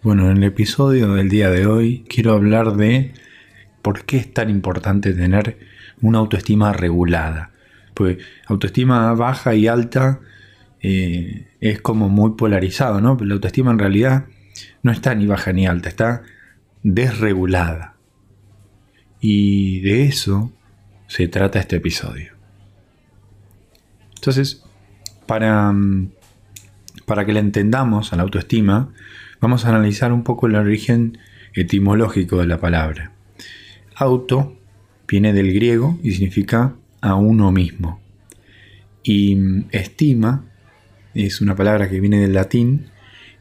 Bueno, en el episodio del día de hoy quiero hablar de por qué es tan importante tener una autoestima regulada. Pues autoestima baja y alta eh, es como muy polarizado, ¿no? Pero la autoestima en realidad no está ni baja ni alta, está desregulada. Y de eso se trata este episodio. Entonces, para, mm, para que la entendamos a la autoestima, vamos a analizar un poco el origen etimológico de la palabra. Auto viene del griego y significa a uno mismo. Y mm, estima es una palabra que viene del latín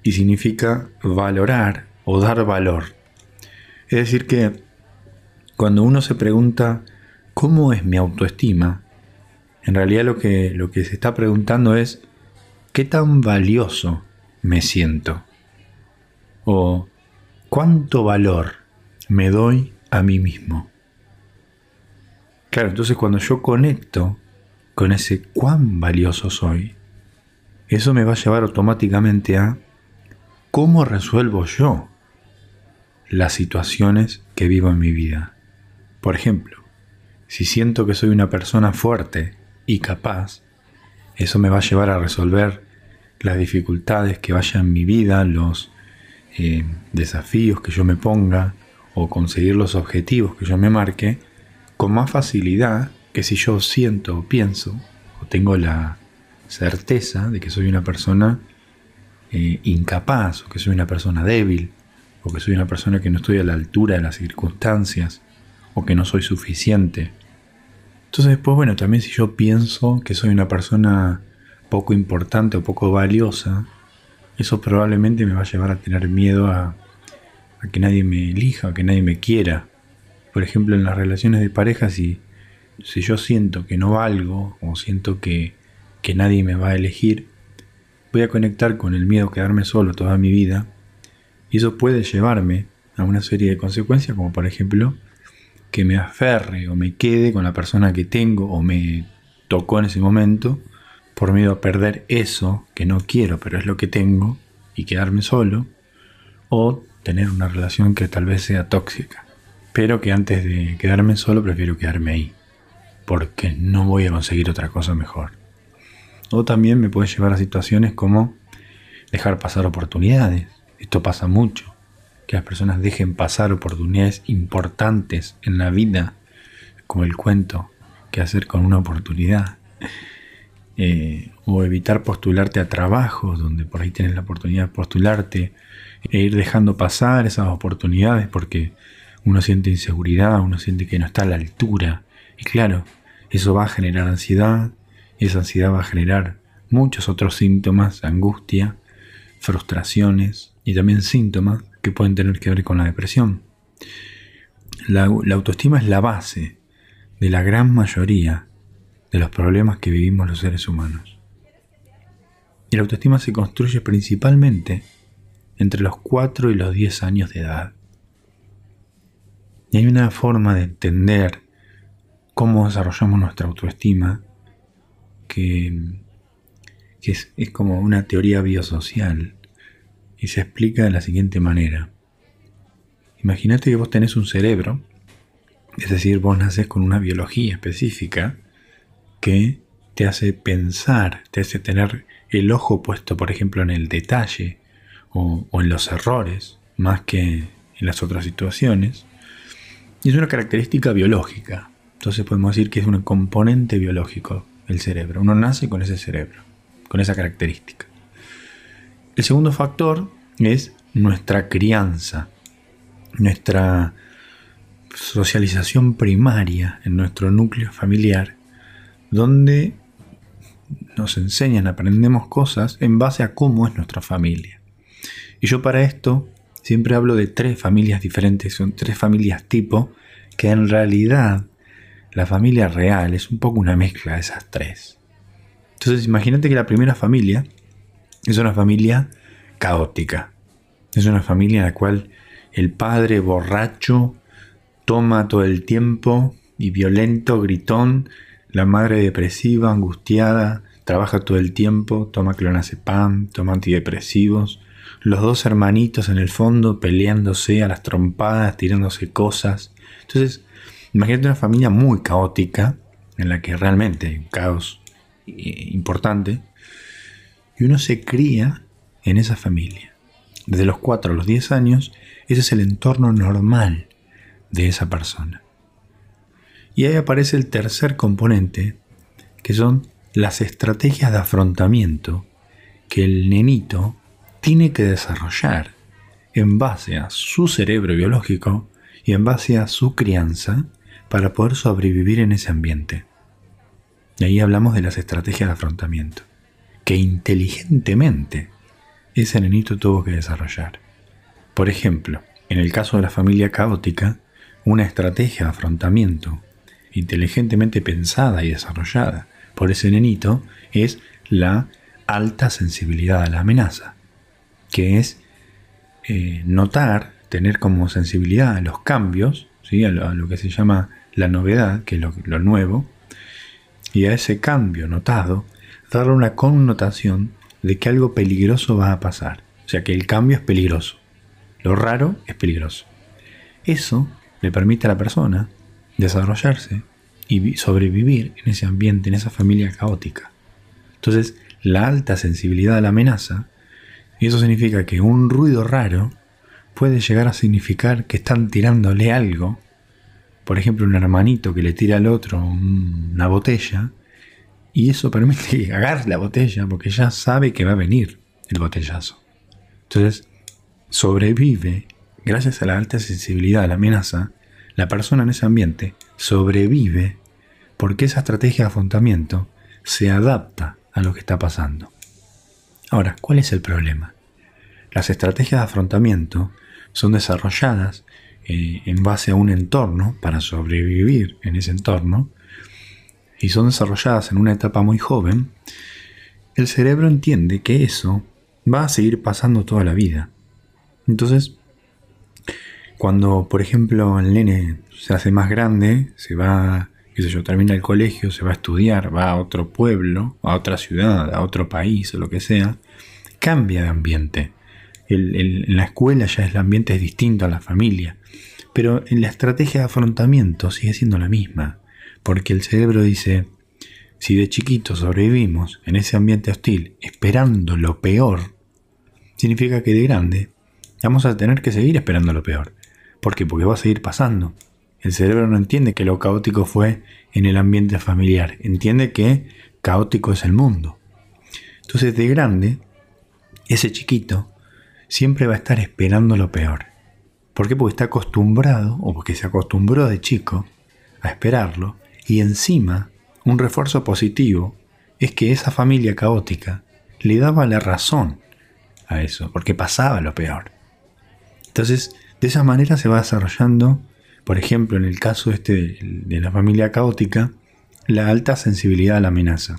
y significa valorar o dar valor. Es decir, que cuando uno se pregunta cómo es mi autoestima, en realidad lo que, lo que se está preguntando es qué tan valioso me siento o cuánto valor me doy a mí mismo. Claro, entonces cuando yo conecto con ese cuán valioso soy, eso me va a llevar automáticamente a cómo resuelvo yo las situaciones que vivo en mi vida. Por ejemplo, si siento que soy una persona fuerte y capaz, eso me va a llevar a resolver las dificultades que vaya en mi vida, los eh, desafíos que yo me ponga o conseguir los objetivos que yo me marque con más facilidad que si yo siento o pienso o tengo la certeza de que soy una persona eh, incapaz o que soy una persona débil o que soy una persona que no estoy a la altura de las circunstancias o que no soy suficiente. Entonces después, bueno, también si yo pienso que soy una persona poco importante o poco valiosa, eso probablemente me va a llevar a tener miedo a, que nadie me elija, a que nadie me quiera. Por ejemplo, en las relaciones de pareja, si, si yo siento que no valgo o siento que, que nadie me va a elegir, voy a conectar con el miedo a quedarme solo toda mi vida y eso puede llevarme a una serie de consecuencias como por ejemplo que me aferre o me quede con la persona que tengo o me tocó en ese momento por miedo a perder eso que no quiero, pero es lo que tengo, y quedarme solo, o tener una relación que tal vez sea tóxica, pero que antes de quedarme solo prefiero quedarme ahí, porque no voy a conseguir otra cosa mejor. O también me puede llevar a situaciones como dejar pasar oportunidades. Esto pasa mucho, que las personas dejen pasar oportunidades importantes en la vida, como el cuento, que hacer con una oportunidad. Eh, o evitar postularte a trabajos donde por ahí tienes la oportunidad de postularte e ir dejando pasar esas oportunidades porque uno siente inseguridad, uno siente que no está a la altura. Y claro, eso va a generar ansiedad y esa ansiedad va a generar muchos otros síntomas, angustia, frustraciones y también síntomas que pueden tener que ver con la depresión. La, la autoestima es la base de la gran mayoría de los problemas que vivimos los seres humanos. Y la autoestima se construye principalmente entre los 4 y los 10 años de edad. Y hay una forma de entender cómo desarrollamos nuestra autoestima que, es, es como una teoría biosocial y se explica de la siguiente manera. Imagínate que vos tenés un cerebro, es decir, vos naces con una biología específica, que te hace pensar, te hace tener el ojo puesto, por ejemplo, en el detalle o, en los errores, más que en las otras situaciones. Y es una característica biológica. Entonces podemos decir que es un componente biológico el cerebro. Uno nace con ese cerebro, con esa característica. El segundo factor es nuestra crianza, nuestra socialización primaria en nuestro núcleo familiar donde nos enseñan, aprendemos cosas en base a cómo es nuestra familia. Y yo para esto siempre hablo de tres familias diferentes, son tres familias tipo, que en realidad la familia real es un poco una mezcla de esas tres. Entonces imagínate que la primera familia es una familia caótica. Es una familia en la cual el padre borracho toma todo el tiempo y violento, gritón, la madre depresiva, angustiada, trabaja todo el tiempo, toma clonazepam, toma antidepresivos, los dos hermanitos en el fondo peleándose a las trompadas, tirándose cosas. Entonces, imagínate una familia muy caótica, en la que realmente hay un caos eh, importante, y uno se cría en esa familia. Desde los 4 a los 10 años, ese es el entorno normal de esa persona. Y ahí aparece el tercer componente, que son las estrategias de afrontamiento que el nenito tiene que desarrollar en base a su cerebro biológico y en base a su crianza para poder sobrevivir en ese ambiente. Y ahí hablamos de las estrategias de afrontamiento, que inteligentemente ese nenito tuvo que desarrollar. Por ejemplo, en el caso de la familia caótica, una estrategia de afrontamiento inteligentemente pensada y desarrollada por ese nenito es la alta sensibilidad a la amenaza, que es eh, notar, tener como sensibilidad a los cambios, ¿sí? a, lo, que se llama la novedad, que es lo, nuevo, y a ese cambio notado, darle una connotación de que algo peligroso va a pasar. O sea, que el cambio es peligroso. Lo raro es peligroso. Eso le permite a la persona desarrollarse y sobrevivir en ese ambiente, en esa familia caótica. Entonces, la alta sensibilidad a la amenaza, y eso significa que un ruido raro puede llegar a significar que están tirándole algo, por ejemplo, un hermanito que le tira al otro una botella, y eso permite que la botella porque ya sabe que va a venir el botellazo. Entonces, sobrevive, gracias a la alta sensibilidad a la amenaza, la persona en ese ambiente sobrevive porque esa estrategia de afrontamiento se adapta a lo que está pasando. Ahora, ¿cuál es el problema? Las estrategias de afrontamiento son desarrolladas eh, en base a un entorno para sobrevivir en ese entorno y son desarrolladas en una etapa muy joven, el cerebro entiende que eso va a seguir pasando toda la vida. Entonces, cuando, por ejemplo, el nene se hace más grande, se va, qué sé yo, termina el colegio, se va a estudiar, va a otro pueblo, a otra ciudad, a otro país o lo que sea, cambia de ambiente. en la escuela ya el ambiente es distinto a la familia, pero en la estrategia de afrontamiento sigue siendo la misma, porque el cerebro dice, si de chiquito sobrevivimos en ese ambiente hostil esperando lo peor, significa que de grande vamos a tener que seguir esperando lo peor. ¿Por qué? Porque va a seguir pasando. El cerebro no entiende que lo caótico fue en el ambiente familiar, entiende que caótico es el mundo. Entonces de grande, ese chiquito siempre va a estar esperando lo peor. ¿Por qué? Porque está acostumbrado, o porque se acostumbró de chico, a esperarlo, y encima, un refuerzo positivo es que esa familia caótica le daba la razón a eso, porque pasaba lo peor. Entonces, de esa manera se va desarrollando, por ejemplo, en el caso este de la familia caótica, la alta sensibilidad a la amenaza.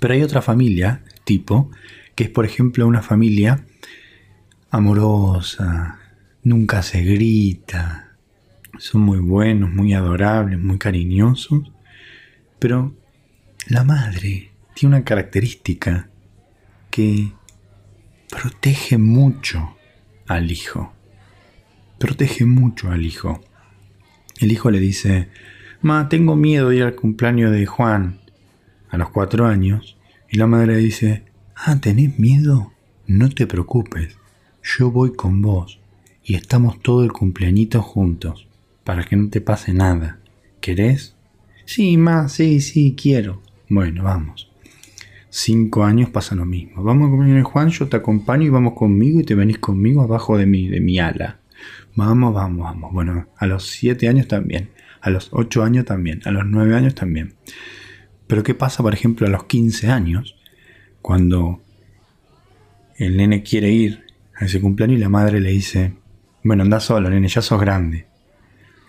Pero hay otra familia, tipo, que es por ejemplo una familia amorosa, nunca se grita, son muy buenos, muy adorables, muy cariñosos, pero la madre tiene una característica que protege mucho al hijo protege mucho al hijo. El hijo le dice, Ma, tengo miedo de ir al cumpleaños de Juan a los cuatro años. Y la madre dice, Ah, ¿tenés miedo? No te preocupes, yo voy con vos y estamos todo el cumpleañito juntos, para que no te pase nada. ¿Querés? Sí, ma, sí, sí, quiero. Bueno, vamos. Cinco años pasa lo mismo. Vamos a cumpleaños de Juan, yo te acompaño y vamos conmigo y te venís conmigo abajo de mi, de mi ala. Vamos, vamos, vamos. Bueno, a los 7 años también, a los 8 años también, a los 9 años también. Pero ¿qué pasa, por ejemplo, a los 15 años, cuando el nene quiere ir a ese cumpleaños y la madre le dice, bueno, anda solo, nene, ya sos grande.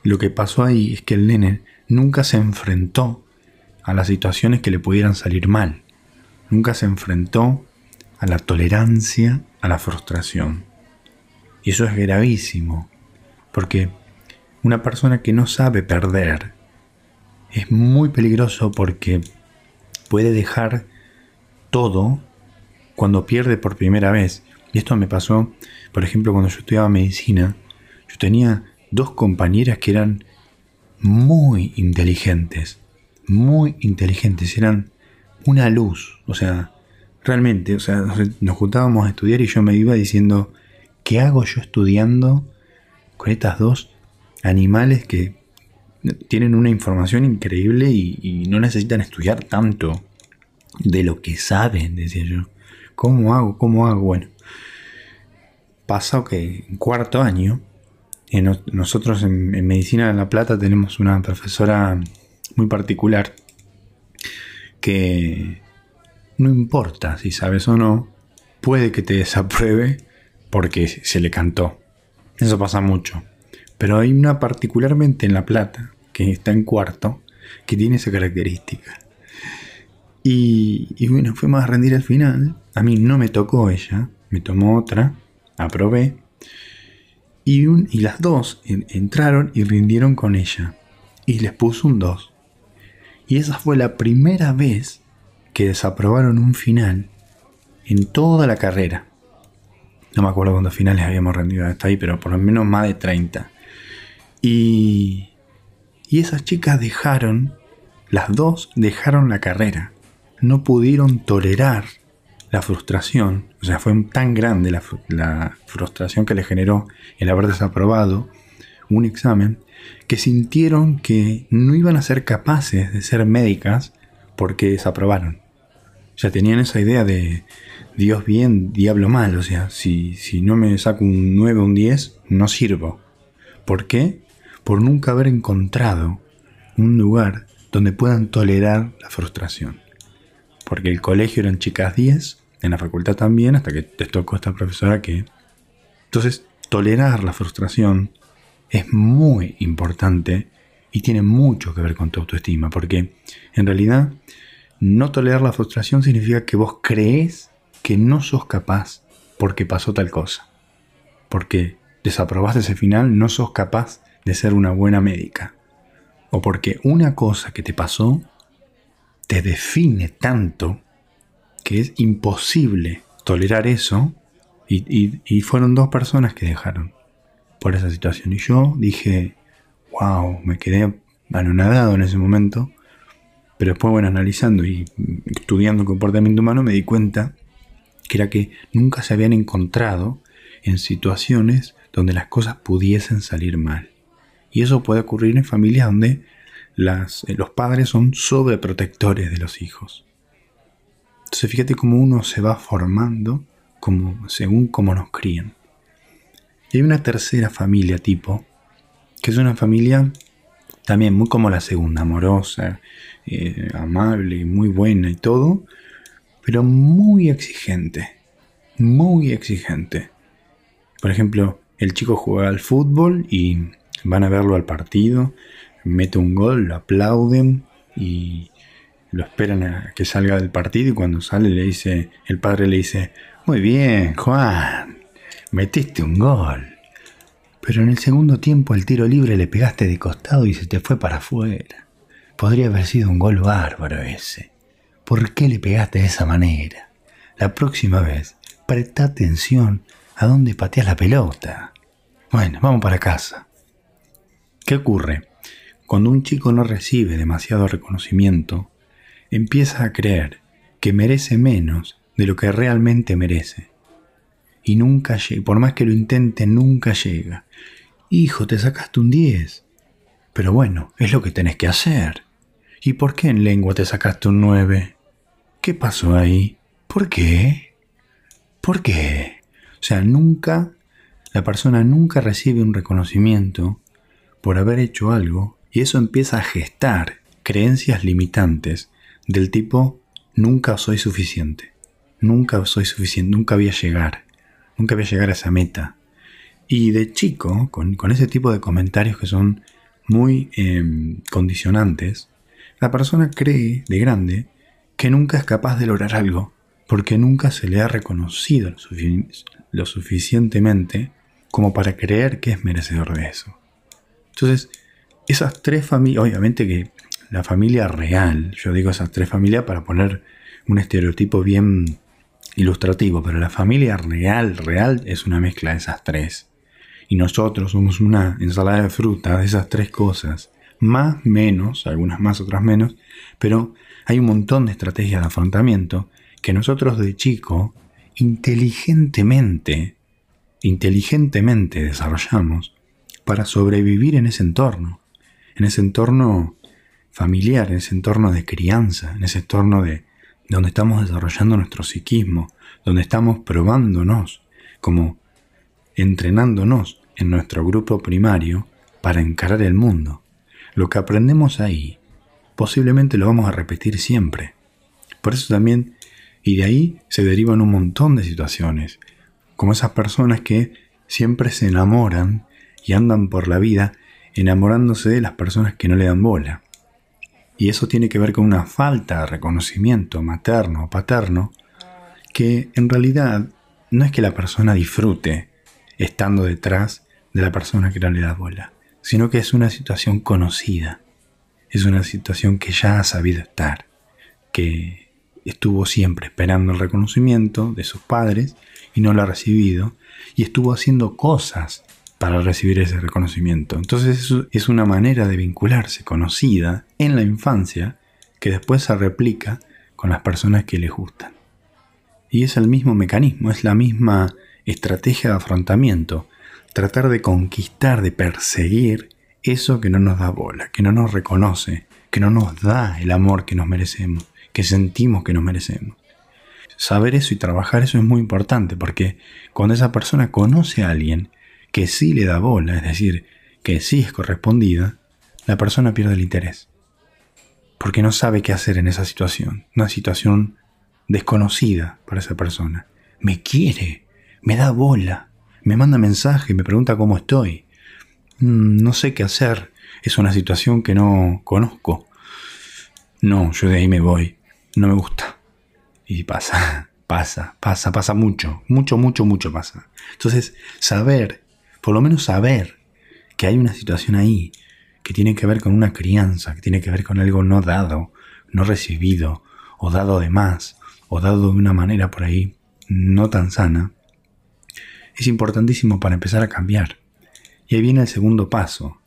Lo que pasó ahí es que el nene nunca se enfrentó a las situaciones que le pudieran salir mal. Nunca se enfrentó a la tolerancia, a la frustración. Y eso es gravísimo, porque una persona que no sabe perder es muy peligroso porque puede dejar todo cuando pierde por primera vez. Y esto me pasó, por ejemplo, cuando yo estudiaba medicina, yo tenía dos compañeras que eran muy inteligentes, muy inteligentes, eran una luz, o sea, realmente, o sea, nos juntábamos a estudiar y yo me iba diciendo, ¿qué hago yo estudiando con estas dos animales que tienen una información increíble y, no necesitan estudiar tanto de lo que saben, decía yo. ¿Cómo hago? ¿Cómo hago? Bueno, pasa que en cuarto año, nosotros en, en, Medicina de La Plata tenemos una profesora muy particular que no importa si sabes o no, puede que te desapruebe porque se le cantó. Eso pasa mucho. Pero hay una particularmente en La Plata, que está en cuarto, que tiene esa característica. Y, bueno, fuimos a rendir al final. A mí no me tocó ella, me tomó otra, aprobé. Y, y las dos entraron y rindieron con ella. Y les puso un 2. Y esa fue la primera vez que desaprobaron un final en toda la carrera. No me acuerdo cuántos finales habíamos rendido hasta ahí, pero por lo menos más de 30. Y, y esas chicas dejaron, las dos dejaron la carrera. No pudieron tolerar la frustración, o sea, fue tan grande la, la frustración que le generó el haber desaprobado un examen, que sintieron que no iban a ser capaces de ser médicas porque desaprobaron. Ya tenían esa idea de Dios bien, diablo mal, o sea, si, si no me saco un 9 o un 10, no sirvo. ¿Por qué? por nunca haber encontrado un lugar donde puedan tolerar la frustración. Porque el colegio eran chicas 10, en la facultad también, hasta que te tocó esta profesora que... Entonces, tolerar la frustración es muy importante y tiene mucho que ver con tu autoestima, porque en realidad no tolerar la frustración significa que vos crees que no sos capaz porque pasó tal cosa. Porque desaprobaste ese final, no sos capaz de ser una buena médica. O porque una cosa que te pasó te define tanto que es imposible tolerar eso. Y, fueron dos personas que dejaron por esa situación. Y yo dije, wow, me quedé anonadado en ese momento. Pero después, bueno, analizando y estudiando comportamiento humano, me di cuenta que era que nunca se habían encontrado en situaciones donde las cosas pudiesen salir mal. Y eso puede ocurrir en familias donde eh, los padres son sobreprotectores de los hijos. Entonces fíjate cómo uno se va formando como, según cómo nos crían. Y hay una tercera familia tipo, que es una familia también muy como la segunda, amorosa, eh, amable, muy buena y todo, pero muy exigente, muy exigente. Por ejemplo, el chico juega al fútbol y van a verlo al partido, mete un gol, lo aplauden y lo esperan a que salga del partido y cuando sale le dice, el padre le dice, muy bien, Juan, metiste un gol. Pero en el segundo tiempo el tiro libre le pegaste de costado y se te fue para afuera. Podría haber sido un gol bárbaro ese. ¿Por qué le pegaste de esa manera? La próxima vez, presta atención a dónde pateas la pelota. Bueno, vamos para casa. ¿Qué ocurre? Cuando un chico no recibe demasiado reconocimiento, empieza a creer que merece menos de lo que realmente merece. Y nunca llega, por más que lo intente, nunca llega. Hijo, te sacaste un 10. Pero bueno, es lo que tenés que hacer. ¿Y por qué en lengua te sacaste un 9? ¿Qué pasó ahí? ¿Por qué? ¿Por qué? O sea, nunca, la persona nunca recibe un reconocimiento por haber hecho algo y eso empieza a gestar creencias limitantes del tipo nunca soy suficiente, nunca soy suficiente, nunca voy a llegar, nunca voy a llegar a esa meta. Y de chico, con, ese tipo de comentarios que son muy em, condicionantes, la persona cree de grande que nunca es capaz de lograr algo, porque nunca se le ha reconocido lo suficientemente como para creer que es merecedor de eso. Entonces, esas tres familias, obviamente que la familia real, yo digo esas tres familias para poner un estereotipo bien ilustrativo, pero la familia real, real es una mezcla de esas tres. Y nosotros somos una ensalada de fruta de esas tres cosas. Más, menos, algunas más, otras menos, pero hay un montón de estrategias de afrontamiento que nosotros de chico inteligentemente, inteligentemente desarrollamos para sobrevivir en ese entorno, en ese entorno familiar, en ese entorno de crianza, en ese entorno de donde estamos desarrollando nuestro psiquismo, donde estamos probándonos, como entrenándonos en nuestro grupo primario para encarar el mundo. Lo que aprendemos ahí, posiblemente lo vamos a repetir siempre. Por eso también, y de ahí se derivan un montón de situaciones, como esas personas que siempre se enamoran y andan por la vida enamorándose de las personas que no le dan bola. Y eso tiene que ver con una falta de reconocimiento materno o paterno que en realidad no es que la persona disfrute estando detrás de la persona que no le da bola, sino que es una situación conocida, es una situación que ya ha sabido estar, que estuvo siempre esperando el reconocimiento de sus padres y no lo ha recibido, y estuvo haciendo cosas para recibir ese reconocimiento. Entonces es una manera de vincularse conocida en la infancia que después se replica con las personas que le gustan. Y es el mismo mecanismo, es la misma estrategia de afrontamiento, tratar de conquistar, de perseguir eso que no nos da bola, que no nos reconoce, que no nos da el amor que nos merecemos, que sentimos que nos merecemos. Saber eso y trabajar eso es muy importante porque cuando esa persona conoce a alguien que sí le da bola, es decir, que sí es correspondida, la persona pierde el interés. Porque no sabe qué hacer en esa situación, una situación desconocida para esa persona. Me quiere, me da bola, me manda mensaje, me pregunta cómo estoy. Mm, no sé qué hacer, es una situación que no conozco. No, yo de ahí me voy, no me gusta. Y pasa, pasa, pasa, pasa mucho, mucho, mucho, mucho pasa. Entonces, saber por lo menos saber que hay una situación ahí que tiene que ver con una crianza, que tiene que ver con algo no dado, no recibido, o dado de más, o dado de una manera por ahí no tan sana, es importantísimo para empezar a cambiar. Y ahí viene el segundo paso.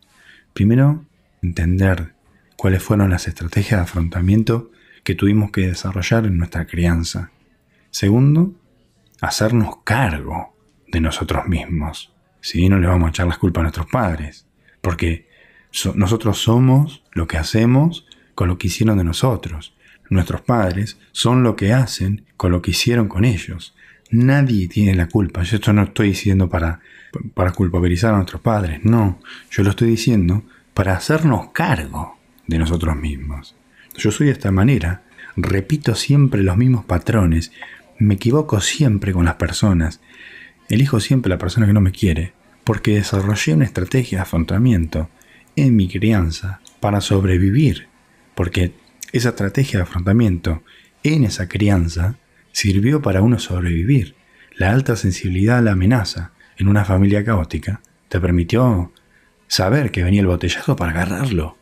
Primero, entender cuáles fueron las estrategias de afrontamiento que tuvimos que desarrollar en nuestra crianza. Segundo, hacernos cargo de nosotros mismos. ¿sí? No le vamos a echar las culpas a nuestros padres, porque nosotros somos lo que hacemos con lo que hicieron de nosotros. Nuestros padres son lo que hacen con lo que hicieron con ellos. Nadie tiene la culpa. Yo esto no estoy diciendo para, para culpabilizar a nuestros padres, no. Yo lo estoy diciendo para hacernos cargo de nosotros mismos. Yo soy de esta manera, repito siempre los mismos patrones, me equivoco siempre con las personas Elijo siempre la persona que no me quiere porque desarrollé una estrategia de afrontamiento en mi crianza para sobrevivir, porque esa estrategia de afrontamiento en esa crianza sirvió para uno sobrevivir. La alta sensibilidad a la amenaza en una familia caótica te permitió saber que venía el botellazo para agarrarlo.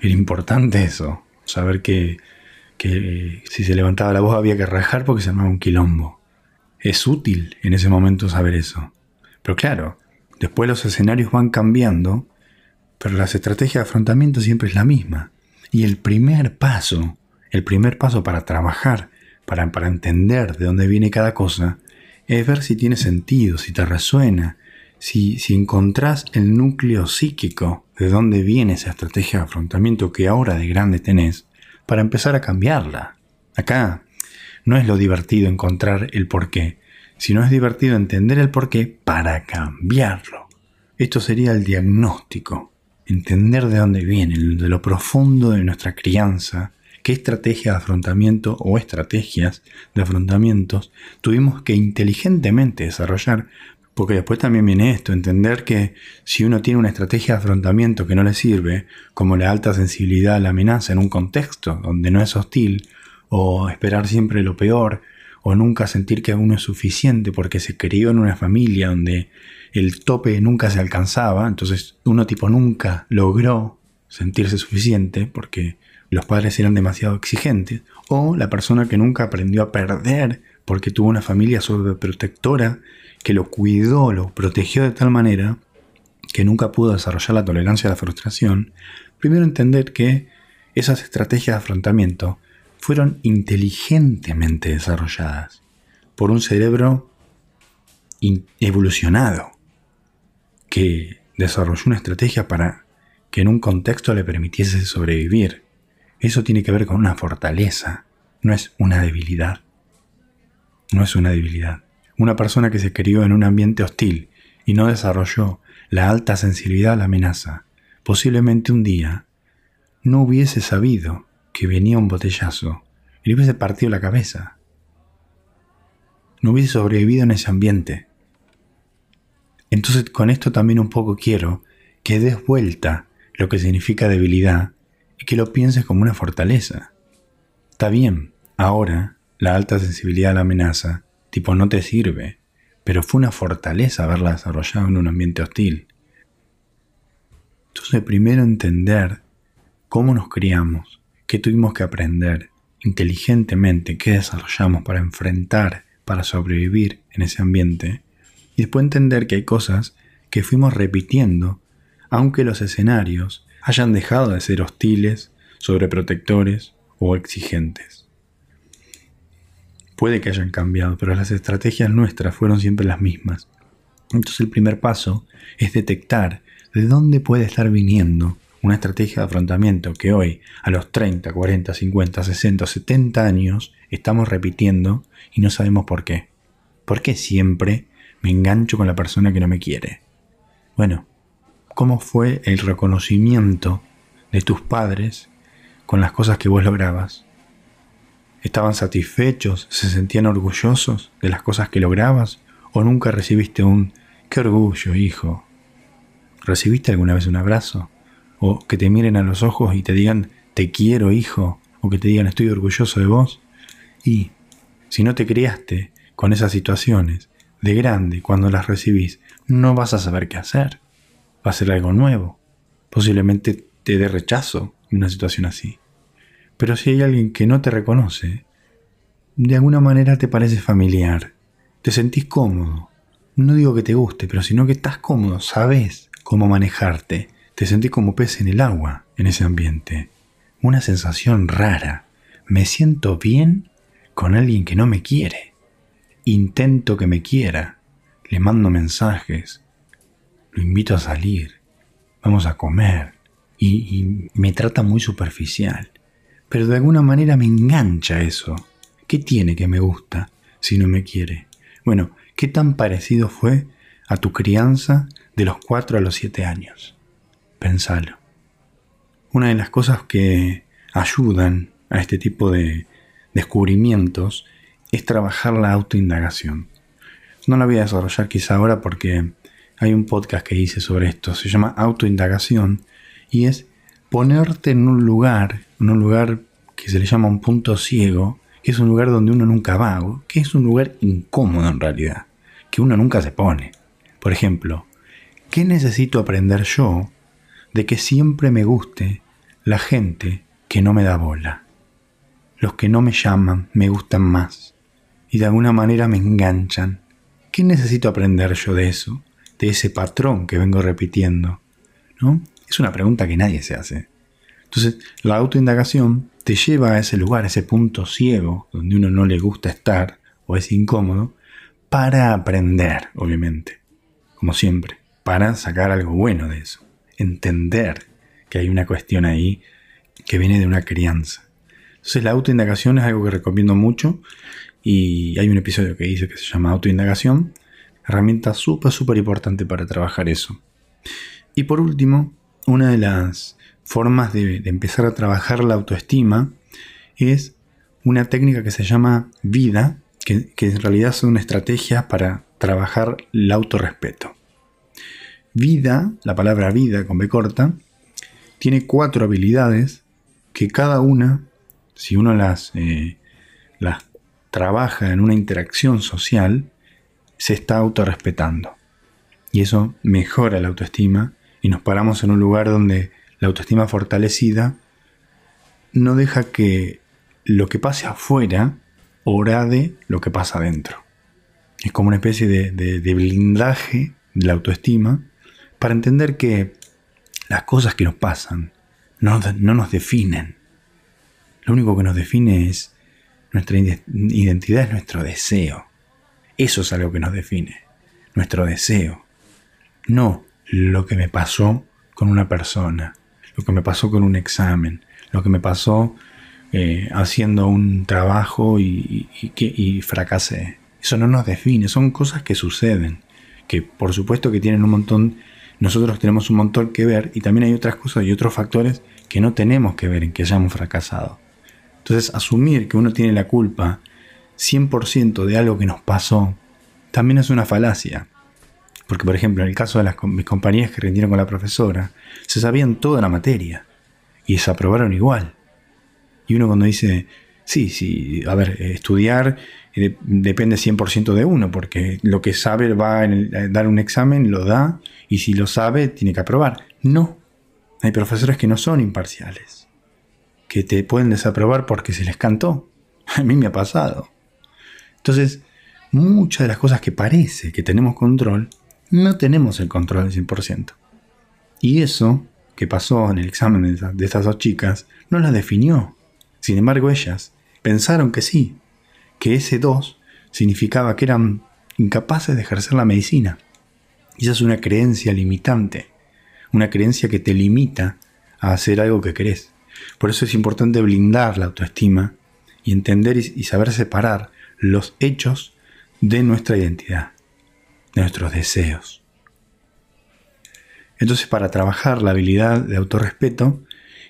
Era importante eso, saber que, que si se levantaba la voz había que rajar porque se armaba un quilombo es útil en ese momento saber eso. Pero claro, después los escenarios van cambiando, pero las estrategias de afrontamiento siempre es la misma. Y el primer paso, el primer paso para trabajar, para, para entender de dónde viene cada cosa, es ver si tiene sentido, si te resuena, si, si encontrás el núcleo psíquico de dónde viene esa estrategia de afrontamiento que ahora de grande tenés, para empezar a cambiarla. Acá no es lo divertido encontrar el porqué, sino es divertido entender el porqué para cambiarlo. Esto sería el diagnóstico, entender de dónde viene, de lo profundo de nuestra crianza, qué estrategia de afrontamiento o estrategias de afrontamientos tuvimos que inteligentemente desarrollar, porque después también viene esto, entender que si uno tiene una estrategia de afrontamiento que no le sirve, como la alta sensibilidad a la amenaza en un contexto donde no es hostil, o esperar siempre lo peor, o nunca sentir que uno es suficiente porque se crió en una familia donde el tope nunca se alcanzaba, entonces uno tipo nunca logró sentirse suficiente porque los padres eran demasiado exigentes, o la persona que nunca aprendió a perder porque tuvo una familia sobreprotectora que lo cuidó, lo protegió de tal manera que nunca pudo desarrollar la tolerancia a la frustración, primero entender que esas estrategias de afrontamiento fueron inteligentemente desarrolladas por un cerebro evolucionado que desarrolló una estrategia para que en un contexto le permitiese sobrevivir. Eso tiene que ver con una fortaleza, no es una debilidad. No es una debilidad. Una persona que se crió en un ambiente hostil y no desarrolló la alta sensibilidad a la amenaza, posiblemente un día no hubiese sabido que venía un botellazo y le hubiese partido la cabeza. No hubiese sobrevivido en ese ambiente. Entonces con esto también un poco quiero que des vuelta lo que significa debilidad y que lo pienses como una fortaleza. Está bien, ahora la alta sensibilidad a la amenaza, tipo no te sirve, pero fue una fortaleza haberla desarrollado en un ambiente hostil. Entonces primero entender cómo nos criamos, qué tuvimos que aprender inteligentemente, qué desarrollamos para enfrentar, para sobrevivir en ese ambiente, y después entender que hay cosas que fuimos repitiendo, aunque los escenarios hayan dejado de ser hostiles, sobreprotectores o exigentes. Puede que hayan cambiado, pero las estrategias nuestras fueron siempre las mismas. Entonces el primer paso es detectar de dónde puede estar viniendo una estrategia de afrontamiento que hoy, a los 30, 40, 50, 60, 70 años, estamos repitiendo y no sabemos por qué. ¿Por qué siempre me engancho con la persona que no me quiere? Bueno, ¿cómo fue el reconocimiento de tus padres con las cosas que vos lograbas? ¿Estaban satisfechos? ¿Se sentían orgullosos de las cosas que lograbas? ¿O nunca recibiste un qué orgullo, hijo? ¿Recibiste alguna vez un abrazo? ¿O que te miren a los ojos y te digan te quiero, hijo? ¿O que te digan estoy orgulloso de vos? Y si no te criaste con esas situaciones, de grande, cuando las recibís, no vas a saber qué hacer. Va a ser algo nuevo. Posiblemente te dé rechazo en una situación así. Pero si hay alguien que no te reconoce, de alguna manera te parece familiar, te sentís cómodo. No digo que te guste, pero sino que estás cómodo, sabes cómo manejarte, te sentís como pez en el agua en ese ambiente. Una sensación rara. Me siento bien con alguien que no me quiere. Intento que me quiera. Le mando mensajes. Lo invito a salir. Vamos a comer. Y, me trata muy superficial pero de alguna manera me engancha eso. ¿Qué tiene que me gusta si no me quiere? Bueno, ¿qué tan parecido fue a tu crianza de los 4 a los 7 años? Pensalo. Una de las cosas que ayudan a este tipo de descubrimientos es trabajar la autoindagación. No la voy a desarrollar quizá ahora porque hay un podcast que hice sobre esto, se llama autoindagación y es ponerte en un lugar, en un lugar que se le llama un punto ciego, que es un lugar donde uno nunca va, que es un lugar incómodo en realidad, que uno nunca se pone. Por ejemplo, ¿qué necesito aprender yo de que siempre me guste la gente que no me da bola? Los que no me llaman me gustan más y de alguna manera me enganchan. ¿Qué necesito aprender yo de eso? De ese patrón que vengo repitiendo. ¿No? Es una pregunta que nadie se hace. Entonces, la autoindagación te lleva a ese lugar, a ese punto ciego, donde uno no le gusta estar o es incómodo, para aprender, obviamente, como siempre, para sacar algo bueno de eso, entender que hay una cuestión ahí que viene de una crianza. Entonces la autoindagación es algo que recomiendo mucho y hay un episodio que dice que se llama autoindagación, herramienta súper, súper importante para trabajar eso. Y por último, una de las formas de, empezar a trabajar la autoestima es una técnica que se llama vida, que, en realidad son estrategias para trabajar el autorrespeto. Vida, la palabra vida con B corta, tiene cuatro habilidades que cada una, si uno las, eh, las trabaja en una interacción social, se está autorrespetando. Y eso mejora la autoestima y nos paramos en un lugar donde la autoestima fortalecida no deja que lo que pase afuera orade lo que pasa adentro. Es como una especie de, blindaje de la autoestima para entender que las cosas que nos pasan no, no nos definen. Lo único que nos define es nuestra identidad, es nuestro deseo. Eso es algo que nos define, nuestro deseo. No lo que me pasó con una persona, lo que me pasó con un examen, lo que me pasó eh, haciendo un trabajo y, y, fracasé. Eso no nos define, son cosas que suceden, que por supuesto que tienen un montón, nosotros tenemos un montón que ver y también hay otras cosas y otros factores que no tenemos que ver en que hayamos fracasado. Entonces asumir que uno tiene la culpa 100% de algo que nos pasó también es una falacia. Porque, por ejemplo, en el caso de las, mis compañías que rindieron con la profesora, se sabían toda la materia y desaprobaron igual. Y uno cuando dice, sí, sí, a ver, estudiar eh, depende 100% de uno, porque lo que sabe va a dar un examen, lo da, y si lo sabe, tiene que aprobar. No, hay profesores que no son imparciales, que te pueden desaprobar porque se les cantó. A mí me ha pasado. Entonces, muchas de las cosas que parece que tenemos control, no tenemos el control al 100%. Y eso que pasó en el examen de, estas dos chicas no las definió. Sin embargo, ellas pensaron que sí, que ese 2 significaba que eran incapaces de ejercer la medicina. Esa es una creencia limitante, una creencia que te limita a hacer algo que querés. Por eso es importante blindar la autoestima y entender y saber separar los hechos de nuestra identidad, de nuestros deseos. Entonces, para trabajar la habilidad de autorrespeto,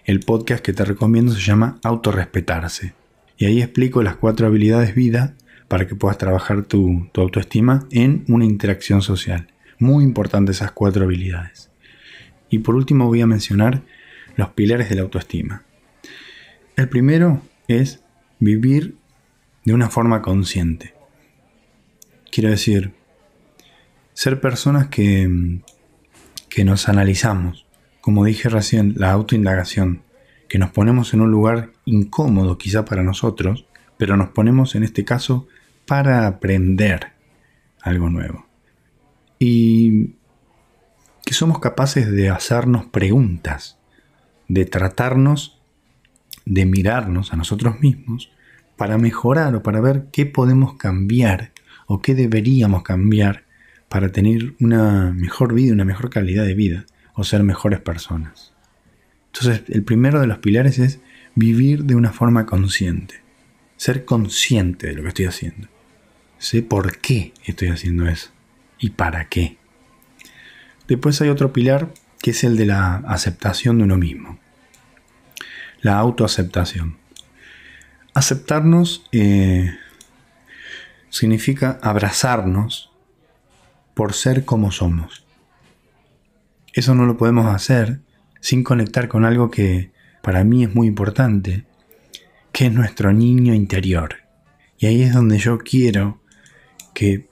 el podcast que te recomiendo se llama Autorrespetarse. Y ahí explico las cuatro habilidades vida para que puedas trabajar tu, autoestima en una interacción social. Muy importante esas cuatro habilidades. Y por último voy a mencionar los pilares de la autoestima. El primero es vivir de una forma consciente. Quiero decir, ser personas que, que nos analizamos, como dije recién, la autoindagación, que nos ponemos en un lugar incómodo quizá para nosotros, pero nos ponemos en este caso para aprender algo nuevo. Y que somos capaces de hacernos preguntas, de tratarnos, de mirarnos a nosotros mismos para mejorar o para ver qué podemos cambiar o qué deberíamos cambiar para tener una mejor vida, una mejor calidad de vida o ser mejores personas. Entonces, el primero de los pilares es vivir de una forma consciente. Ser consciente de lo que estoy haciendo. Sé por qué estoy haciendo eso y para qué. Después hay otro pilar que es el de la aceptación de uno mismo. La autoaceptación. Aceptarnos eh, significa abrazarnos por ser como somos. Eso no lo podemos hacer sin conectar con algo que para mí es muy importante, que es nuestro niño interior. Y ahí es donde yo quiero que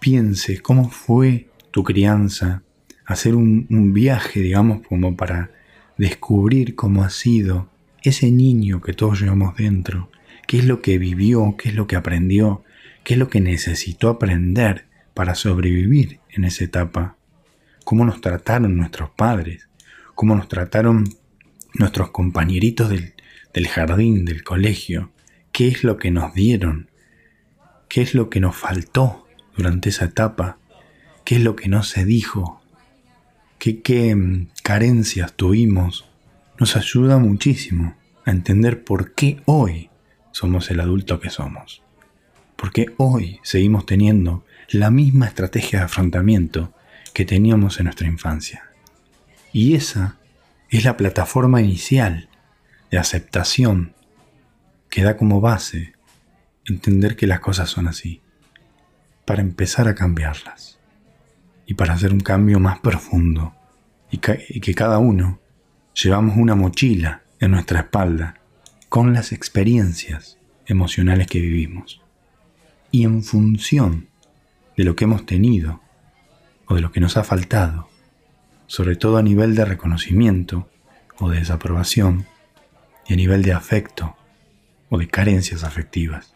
pienses cómo fue tu crianza, hacer un, un viaje, digamos, como para descubrir cómo ha sido ese niño que todos llevamos dentro, qué es lo que vivió, qué es lo que aprendió, qué es lo que necesitó aprender para sobrevivir en esa etapa, cómo nos trataron nuestros padres, cómo nos trataron nuestros compañeritos del, jardín, del colegio, qué es lo que nos dieron, qué es lo que nos faltó durante esa etapa, qué es lo que no se dijo, qué, qué mm, carencias tuvimos, nos ayuda muchísimo a entender por qué hoy somos el adulto que somos. Porque hoy seguimos teniendo la misma estrategia de afrontamiento que teníamos en nuestra infancia. Y esa es la plataforma inicial de aceptación que da como base entender que las cosas son así, para empezar a cambiarlas y para hacer un cambio más profundo y que, cada uno llevamos una mochila en nuestra espalda con las experiencias emocionales que vivimos. Y en función de lo que hemos tenido o de lo que nos ha faltado, sobre todo a nivel de reconocimiento o de desaprobación y a nivel de afecto o de carencias afectivas.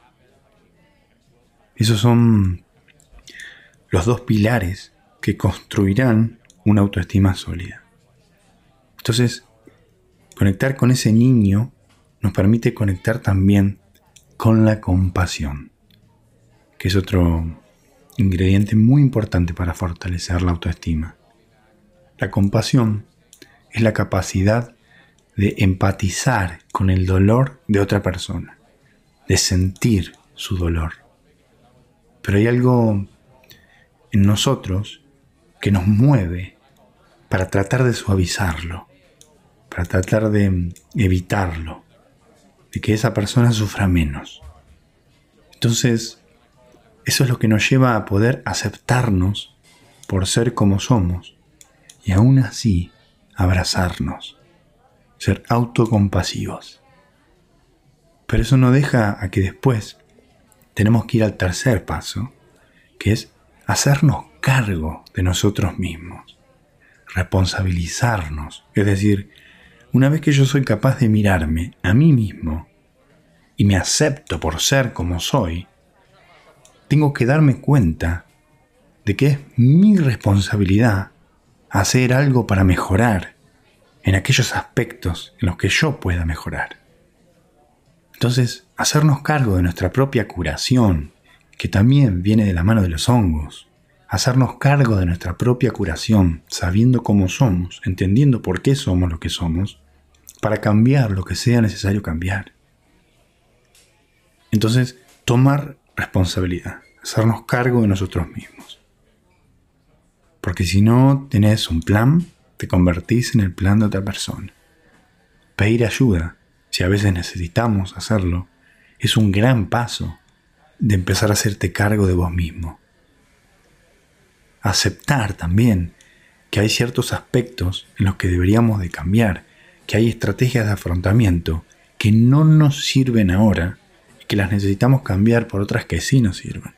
Esos son los dos pilares que construirán una autoestima sólida. Entonces, conectar con ese niño nos permite conectar también con la compasión, que es otro ingrediente muy importante para fortalecer la autoestima. La compasión es la capacidad de empatizar con el dolor de otra persona, de sentir su dolor. Pero hay algo en nosotros que nos mueve para tratar de suavizarlo, para tratar de evitarlo, de que esa persona sufra menos. Entonces, eso es lo que nos lleva a poder aceptarnos por ser como somos y aún así abrazarnos, ser autocompasivos. Pero eso no deja a que después tenemos que ir al tercer paso, que es hacernos cargo de nosotros mismos, responsabilizarnos. Es decir, una vez que yo soy capaz de mirarme a mí mismo y me acepto por ser como soy, tengo que darme cuenta de que es mi responsabilidad hacer algo para mejorar en aquellos aspectos en los que yo pueda mejorar. Entonces, hacernos cargo de nuestra propia curación, que también viene de la mano de los hongos, hacernos cargo de nuestra propia curación, sabiendo cómo somos, entendiendo por qué somos lo que somos, para cambiar lo que sea necesario cambiar. Entonces, tomar responsabilidad, hacernos cargo de nosotros mismos. Porque si no tenés un plan, te convertís en el plan de otra persona. Pedir ayuda, si a veces necesitamos hacerlo, es un gran paso de empezar a hacerte cargo de vos mismo. Aceptar también que hay ciertos aspectos en los que deberíamos de cambiar, que hay estrategias de afrontamiento que no nos sirven ahora y que las necesitamos cambiar por otras que sí nos sirven,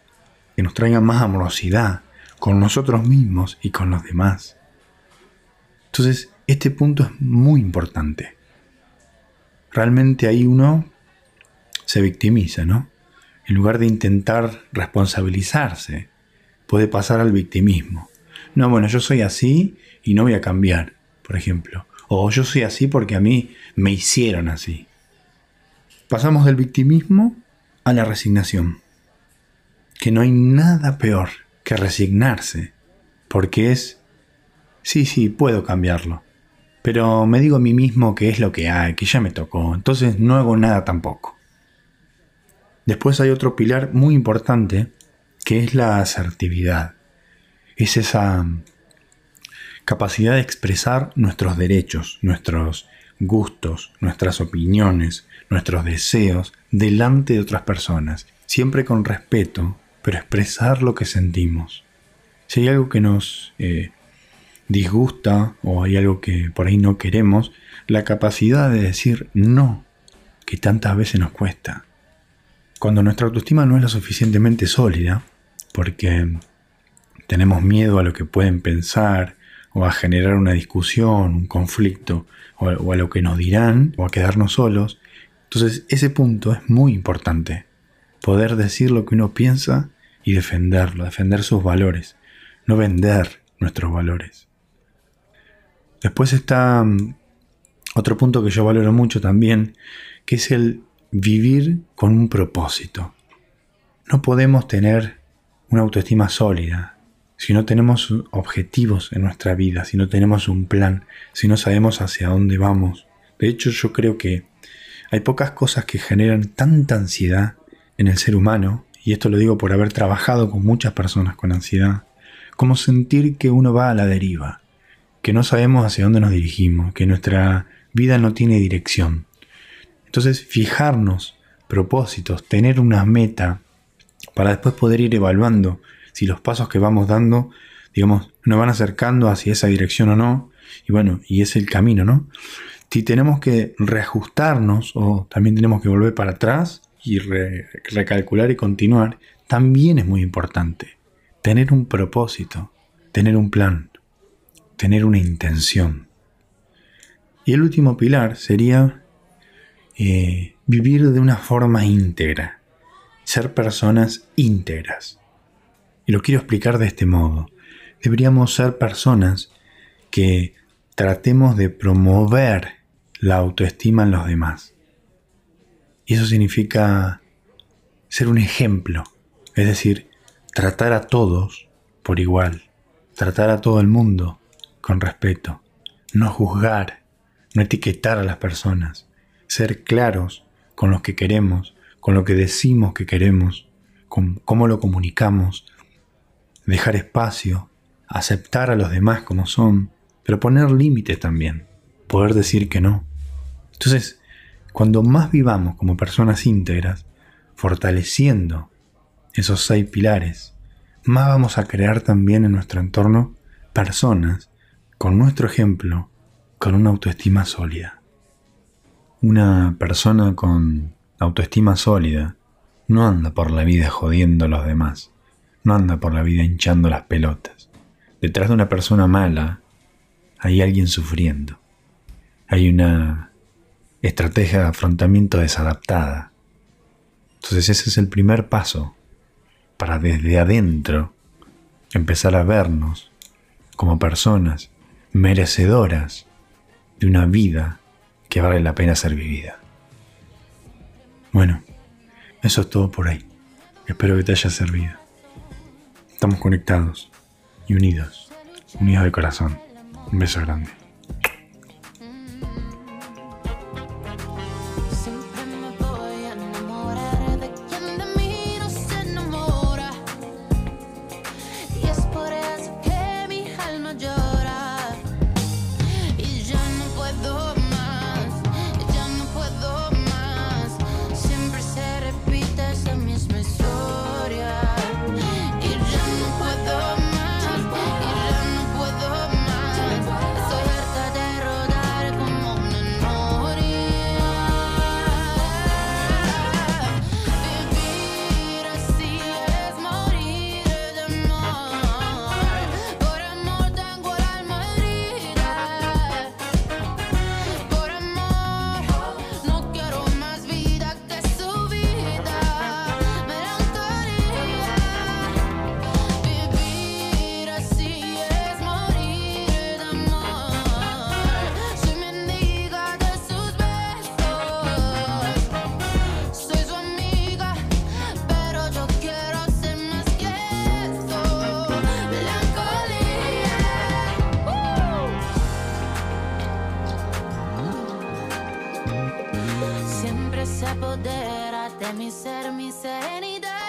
que nos traigan más amorosidad con nosotros mismos y con los demás. Entonces, este punto es muy importante. Realmente ahí uno se victimiza, ¿no? En lugar de intentar responsabilizarse, puede pasar al victimismo. No, bueno, yo soy así y no voy a cambiar, por ejemplo. O yo soy así porque a mí me hicieron así. Pasamos del victimismo a la resignación. Que no hay nada peor que resignarse, porque es, sí, sí, puedo cambiarlo, pero me digo a mí mismo que es lo que hay, que ya me tocó, entonces no hago nada tampoco. Después hay otro pilar muy importante que es la asertividad. Es esa capacidad de expresar nuestros derechos, nuestros gustos, nuestras opiniones, nuestros deseos delante de otras personas, siempre con respeto, pero expresar lo que sentimos. Si hay algo que nos eh, disgusta o hay algo que por ahí no queremos, la capacidad de decir no, que tantas veces nos cuesta. Cuando nuestra autoestima no es lo suficientemente sólida, porque tenemos miedo a lo que pueden pensar, o a generar una discusión, un conflicto, o a, lo que nos dirán, o a quedarnos solos, entonces ese punto es muy importante. Poder decir lo que uno piensa y defenderlo, defender sus valores, no vender nuestros valores. Después está mm, otro punto que yo valoro mucho también, que es el vivir con un propósito. No podemos tener una autoestima sólida si no tenemos objetivos en nuestra vida, si no tenemos un plan, si no sabemos hacia dónde vamos. De hecho, yo creo que hay pocas cosas que generan tanta ansiedad en el ser humano y esto lo digo por haber trabajado con muchas personas con ansiedad, como sentir que uno va a la deriva, que no sabemos hacia dónde nos dirigimos, que nuestra vida no tiene dirección. Entonces, fijarnos propósitos, tener una meta para después poder ir evaluando si los pasos que vamos dando, digamos, nos van acercando hacia esa dirección o no. Y bueno, y es el camino, ¿no? Si tenemos que reajustarnos o también tenemos que volver para atrás, y recalcular y continuar, también es muy importante. Tener un propósito, tener un plan, tener una intención. Y el último pilar sería eh, vivir de una forma íntegra, ser personas íntegras. Y lo quiero explicar de este modo. Deberíamos ser personas que tratemos de promover la autoestima en los demás. Y eso significa ser un ejemplo, es decir, tratar a todos por igual, tratar a todo el mundo con respeto, no juzgar, no etiquetar a las personas, ser claros con lo que queremos, con lo que decimos que queremos, con cómo lo comunicamos, dejar espacio, aceptar a los demás como son, pero poner límites también, poder decir que no. Entonces, cuando más vivamos como personas íntegras, fortaleciendo esos seis pilares, más vamos a crear también en nuestro entorno personas con nuestro ejemplo, con una autoestima sólida. Una persona con autoestima sólida no anda por la vida jodiendo a los demás, no anda por la vida hinchando las pelotas. Detrás de una persona mala hay alguien sufriendo. Hay una estrategia de afrontamiento desadaptada. Entonces ese es el primer paso para desde adentro empezar a vernos como personas merecedoras de una vida que vale la pena ser vivida. Bueno, eso es todo por ahí. Espero que te haya servido. Estamos conectados y unidos, unidos de corazón. Un beso grande. poder até me ser, any day.